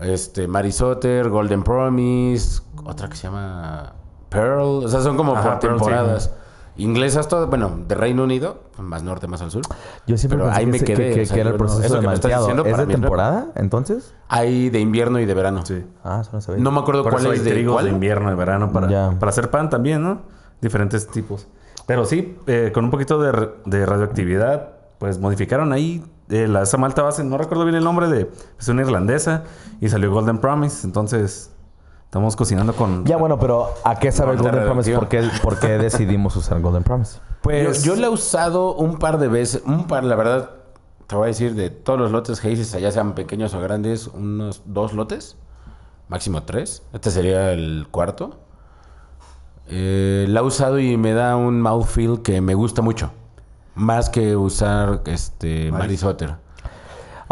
Este... Mary Sotter, Golden Promise... Otra que se llama... Pearl. O sea, son como Ajá, por Pearl, sí. temporadas. Inglesas todas... Bueno, de Reino Unido. Más norte, más al sur. Yo siempre Pero pensé ahí que, me que- quedé, que- o sea, que era el proceso eso de que me estás malteado. diciendo ¿Es para de mí temporada, entonces? Hay de invierno y de verano. Sí. Ah, eso no sabía. No me acuerdo Por cuál eso hay es de cuál. de invierno, de verano, para, para hacer pan también, ¿no? Diferentes tipos. Pero sí, eh, con un poquito de radioactividad, pues modificaron ahí eh, la, esa malta base. No recuerdo bien el nombre de... Es una irlandesa y salió Golden Promise. Entonces, estamos cocinando con... Ya, bueno, pero ¿a qué sabe Golden Promise? ¿Por qué, por qué decidimos usar Golden Promise? Pues... yo, yo la he usado un par de veces. Un par, la verdad, te voy a decir, de todos los lotes Hazes, allá sean pequeños o grandes, unos dos lotes. Máximo tres. Este sería el cuarto. Eh, la he usado y me da un mouthfeel que me gusta mucho. Más que usar este Mary Sotter.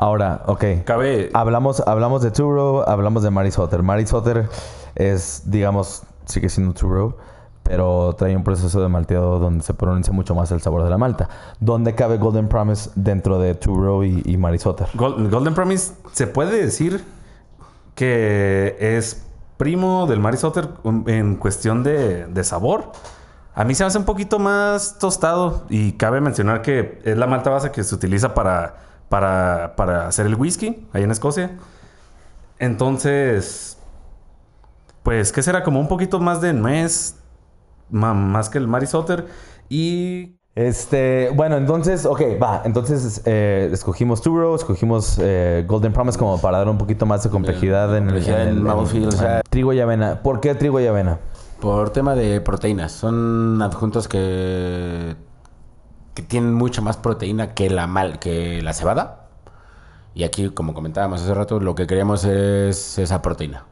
Ahora, ok. Cabe... Hablamos, hablamos de Turo, hablamos de Mary Sotter. Mary Sotter es, digamos, sigue siendo Turo, pero trae un proceso de malteado donde se pronuncia mucho más el sabor de la malta. ¿Dónde cabe Golden Promise dentro de Turo y, y Mary Sotter? Gol- Golden Promise se puede decir que es primo del Mary Sotter um, en cuestión de, de sabor. A mí se me hace un poquito más tostado y cabe mencionar que es la malta base que se utiliza para, para, para hacer el whisky ahí en Escocia. Entonces, pues, ¿qué será? Como un poquito más de nuez, más que el Mary Sotter. Y Este, bueno, entonces, ok, va. Entonces, eh, escogimos Turo, escogimos eh, Golden Promise como para dar un poquito más de complejidad en el, complejidad en en el- mouthfeel, en- o sea- trigo y avena. ¿Por qué trigo y avena? Por tema de proteínas. Son adjuntos que, que tienen mucha más proteína que la, mal, que la cebada. Y aquí, como comentábamos hace rato, lo que queríamos es esa proteína.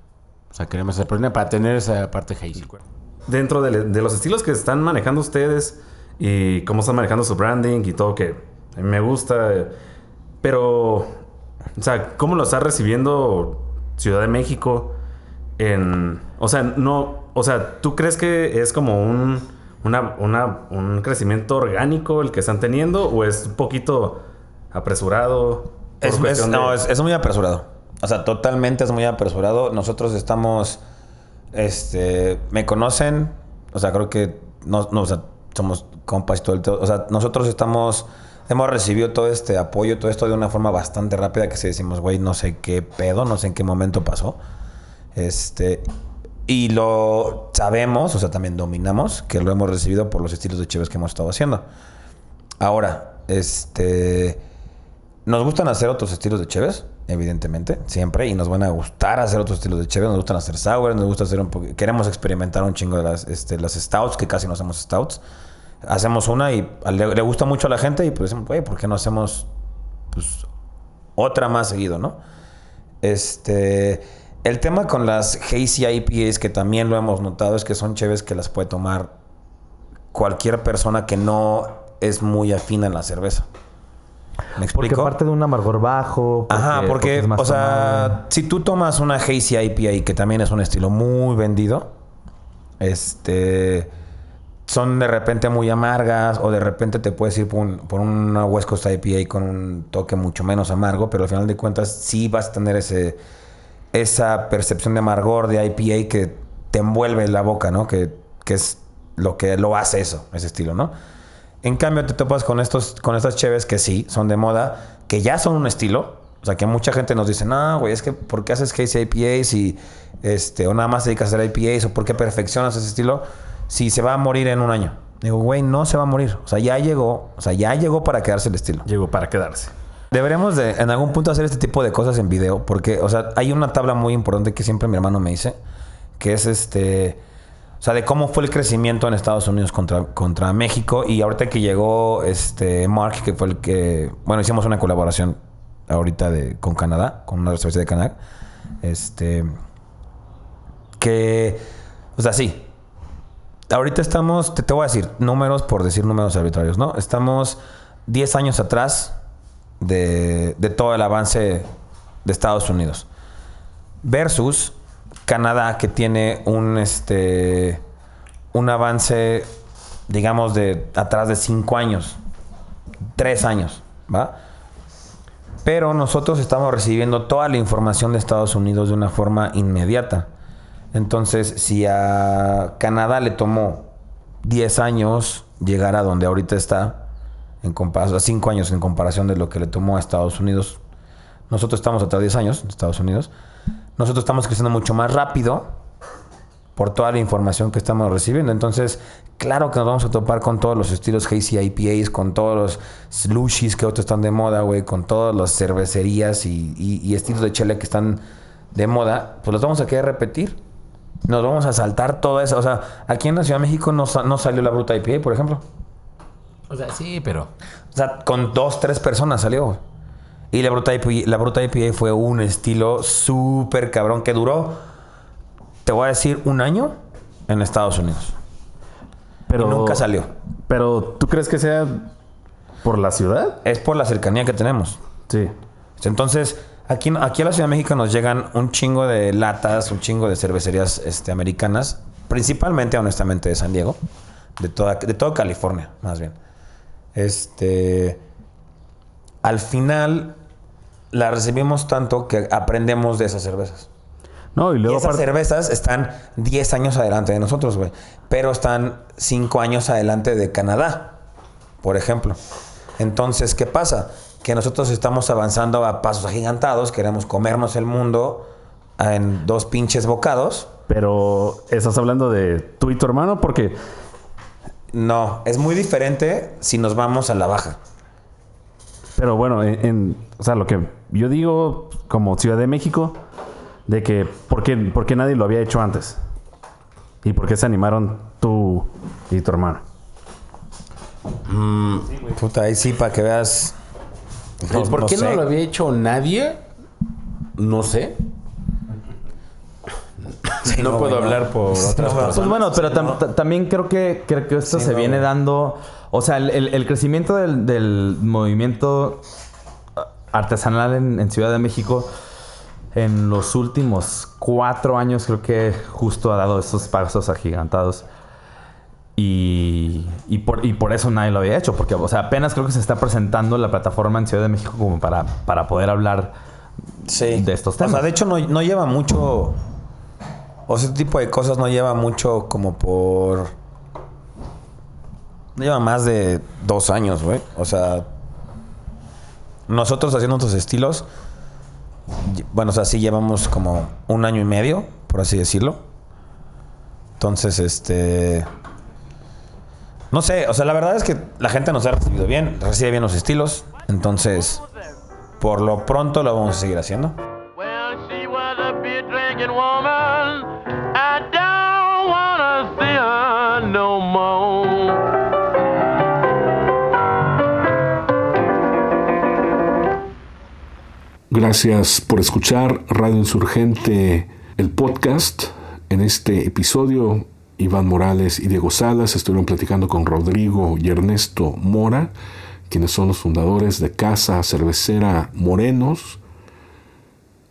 O sea, queremos esa proteína para tener esa parte hazy. dentro de, los estilos que están manejando ustedes y cómo están manejando su branding y todo que me gusta, pero, o sea, ¿cómo lo está recibiendo Ciudad de México en, o sea, no, O sea, ¿tú crees que es como un, una, una- un crecimiento orgánico el que están teniendo o es un poquito apresurado? Es, es- de- no, es, es muy apresurado. O sea, totalmente es muy apresurado. Nosotros estamos. Este. Me conocen. O sea, creo que. No, no, o sea, somos compas y todo el todo. O sea, nosotros estamos. Hemos recibido todo este apoyo, todo esto de una forma bastante rápida que si decimos, güey, no sé qué pedo, no sé en qué momento pasó. Este. Y lo sabemos, o sea, también dominamos que lo hemos recibido por los estilos de Chévez que hemos estado haciendo. Ahora, este. Nos gustan hacer otros estilos de Cheves, evidentemente, siempre, y nos van a gustar hacer otros estilos de Cheves. Nos gustan hacer sour, nos gusta hacer un poco. Queremos experimentar un chingo de las, este, las stouts, que casi no hacemos stouts. Hacemos una y le, le gusta mucho a la gente, y pues decimos, güey, ¿por qué no hacemos pues, otra más seguido, no? Este. El tema con las Hazy IPAs, que también lo hemos notado, es que son cheves que las puede tomar cualquier persona que no es muy afina en la cerveza. ¿Me Porque explico? parte de un amargor bajo. Ajá, porque, es más o sea, si tú tomas una Hazy IPA, que también es un estilo muy vendido, este, son de repente muy amargas, o de repente te puedes ir por, un- por una West Coast IPA con un toque mucho menos amargo, pero al final de cuentas sí vas a tener ese, esa percepción de amargor de IPA que te envuelve la boca, ¿no? Que, que es lo que lo hace eso, ese estilo, ¿no? En cambio, te topas con estos, con estas cheves que sí, son de moda, que ya son un estilo. O sea, que mucha gente nos dice, no, güey, es que ¿por qué haces Hazy IPAs y este, o nada más te dedicas a hacer IPAs o por qué perfeccionas ese estilo si se va a morir en un año? Digo, güey, no se va a morir. O sea, ya llegó, o sea, ya llegó para quedarse el estilo. Llegó para quedarse. Deberemos de en algún punto hacer este tipo de cosas en video, porque, o sea, hay una tabla muy importante que siempre mi hermano me dice, que es este, o sea, de cómo fue el crecimiento en Estados Unidos contra, contra México y ahorita que llegó este Mark, que fue el que, bueno, hicimos una colaboración ahorita de, con Canadá, con una cerveza de Canadá, este, que, o sea, sí, ahorita estamos, te, te voy a decir números por decir números arbitrarios, ¿no? Estamos 10 años atrás de, de todo el avance de Estados Unidos. Versus Canadá, que tiene un, este, un avance, digamos, de atrás de 5 años, 3 años, ¿va? Pero nosotros estamos recibiendo toda la información de Estados Unidos de una forma inmediata. Entonces, si a Canadá le tomó 10 años llegar a donde ahorita está, en comparación, 5 años en comparación de lo que le tomó a Estados Unidos, nosotros estamos atrás de 10 años en Estados Unidos, nosotros estamos creciendo mucho más rápido por toda la información que estamos recibiendo. Entonces, claro que nos vamos a topar con todos los estilos Hazy IPAs, con todos los slushies que ahorita están de moda, güey, con todas las cervecerías y, estilos de chile que están de moda, pues los vamos a querer repetir. Nos vamos a saltar todo eso. O sea, aquí en la Ciudad de México no, no salió la Bruta IPA, por ejemplo. O sea, sí, pero. O sea, con dos, tres personas salió. Y la Bruta IPA, la Bruta IPA fue un estilo súper cabrón que duró, te voy a decir, un año en Estados Unidos. Pero Y nunca salió. Pero ¿tú crees que sea por la ciudad? Es por la cercanía que tenemos. Sí. Entonces, aquí, aquí a la Ciudad de México nos llegan un chingo de latas, un chingo de cervecerías este, americanas, principalmente, honestamente, de San Diego, de toda, de toda California, más bien. Este, al final, la recibimos tanto que aprendemos de esas cervezas. No, y Y luego esas aparte- cervezas están 10 años adelante de nosotros, güey. Pero están 5 años adelante de Canadá, por ejemplo. Entonces, ¿qué pasa? Que nosotros estamos avanzando a pasos agigantados, queremos comernos el mundo en dos pinches bocados. Pero estás hablando de tú y tu hermano porque No, es muy diferente si nos vamos a la baja. Pero bueno, en, en- o sea, lo que yo digo como Ciudad de México, de que ¿por qué, por qué nadie lo había hecho antes? ¿Y por qué se animaron tú y tu hermano? Puta, ahí sí, para que veas. ¿Por, qué no lo había hecho nadie? No sé. No, no, puedo hablar por otras No, personas. Pues bueno, pero tam- ta- también creo que, creo que esto Sí, se viene dando. O sea, el, el- el crecimiento del, del movimiento artesanal en, en Ciudad de México en los últimos cuatro años creo que justo ha dado estos pasos agigantados. Y, y, por, y por eso nadie lo había hecho, porque o sea, apenas creo que se está presentando la plataforma en Ciudad de México como para, para poder hablar Sí. de estos O temas. sea, de hecho no, no lleva mucho... O este tipo de cosas no lleva mucho como por... No lleva más de dos años, güey. O sea... Nosotros haciendo otros estilos... Bueno, o sea, sí llevamos como un año y medio, por así decirlo. Entonces, este... No sé, o sea, la verdad es que la gente nos ha recibido bien, recibe bien los estilos. Entonces, por lo pronto lo vamos a seguir haciendo. Well, she was a Gracias por escuchar Radio Insurgente, el podcast. En este episodio, Iván Morales y Diego Salas estuvieron platicando con Rodrigo y Ernesto Mora, quienes son los fundadores de Casa Cervecera Morenos.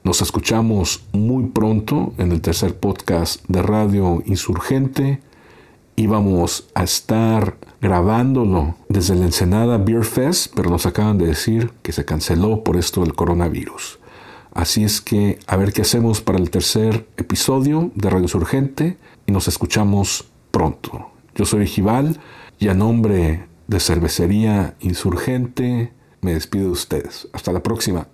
Nos escuchamos muy pronto en el tercer podcast de Radio Insurgente. Íbamos a estar grabándolo desde la Ensenada Beer Fest, pero nos acaban de decir que se canceló por esto del coronavirus. Así es que a ver qué hacemos para el tercer episodio de Radio Insurgente y nos escuchamos pronto. Yo soy Gival y a nombre de Cervecería Insurgente me despido de ustedes. Hasta la próxima.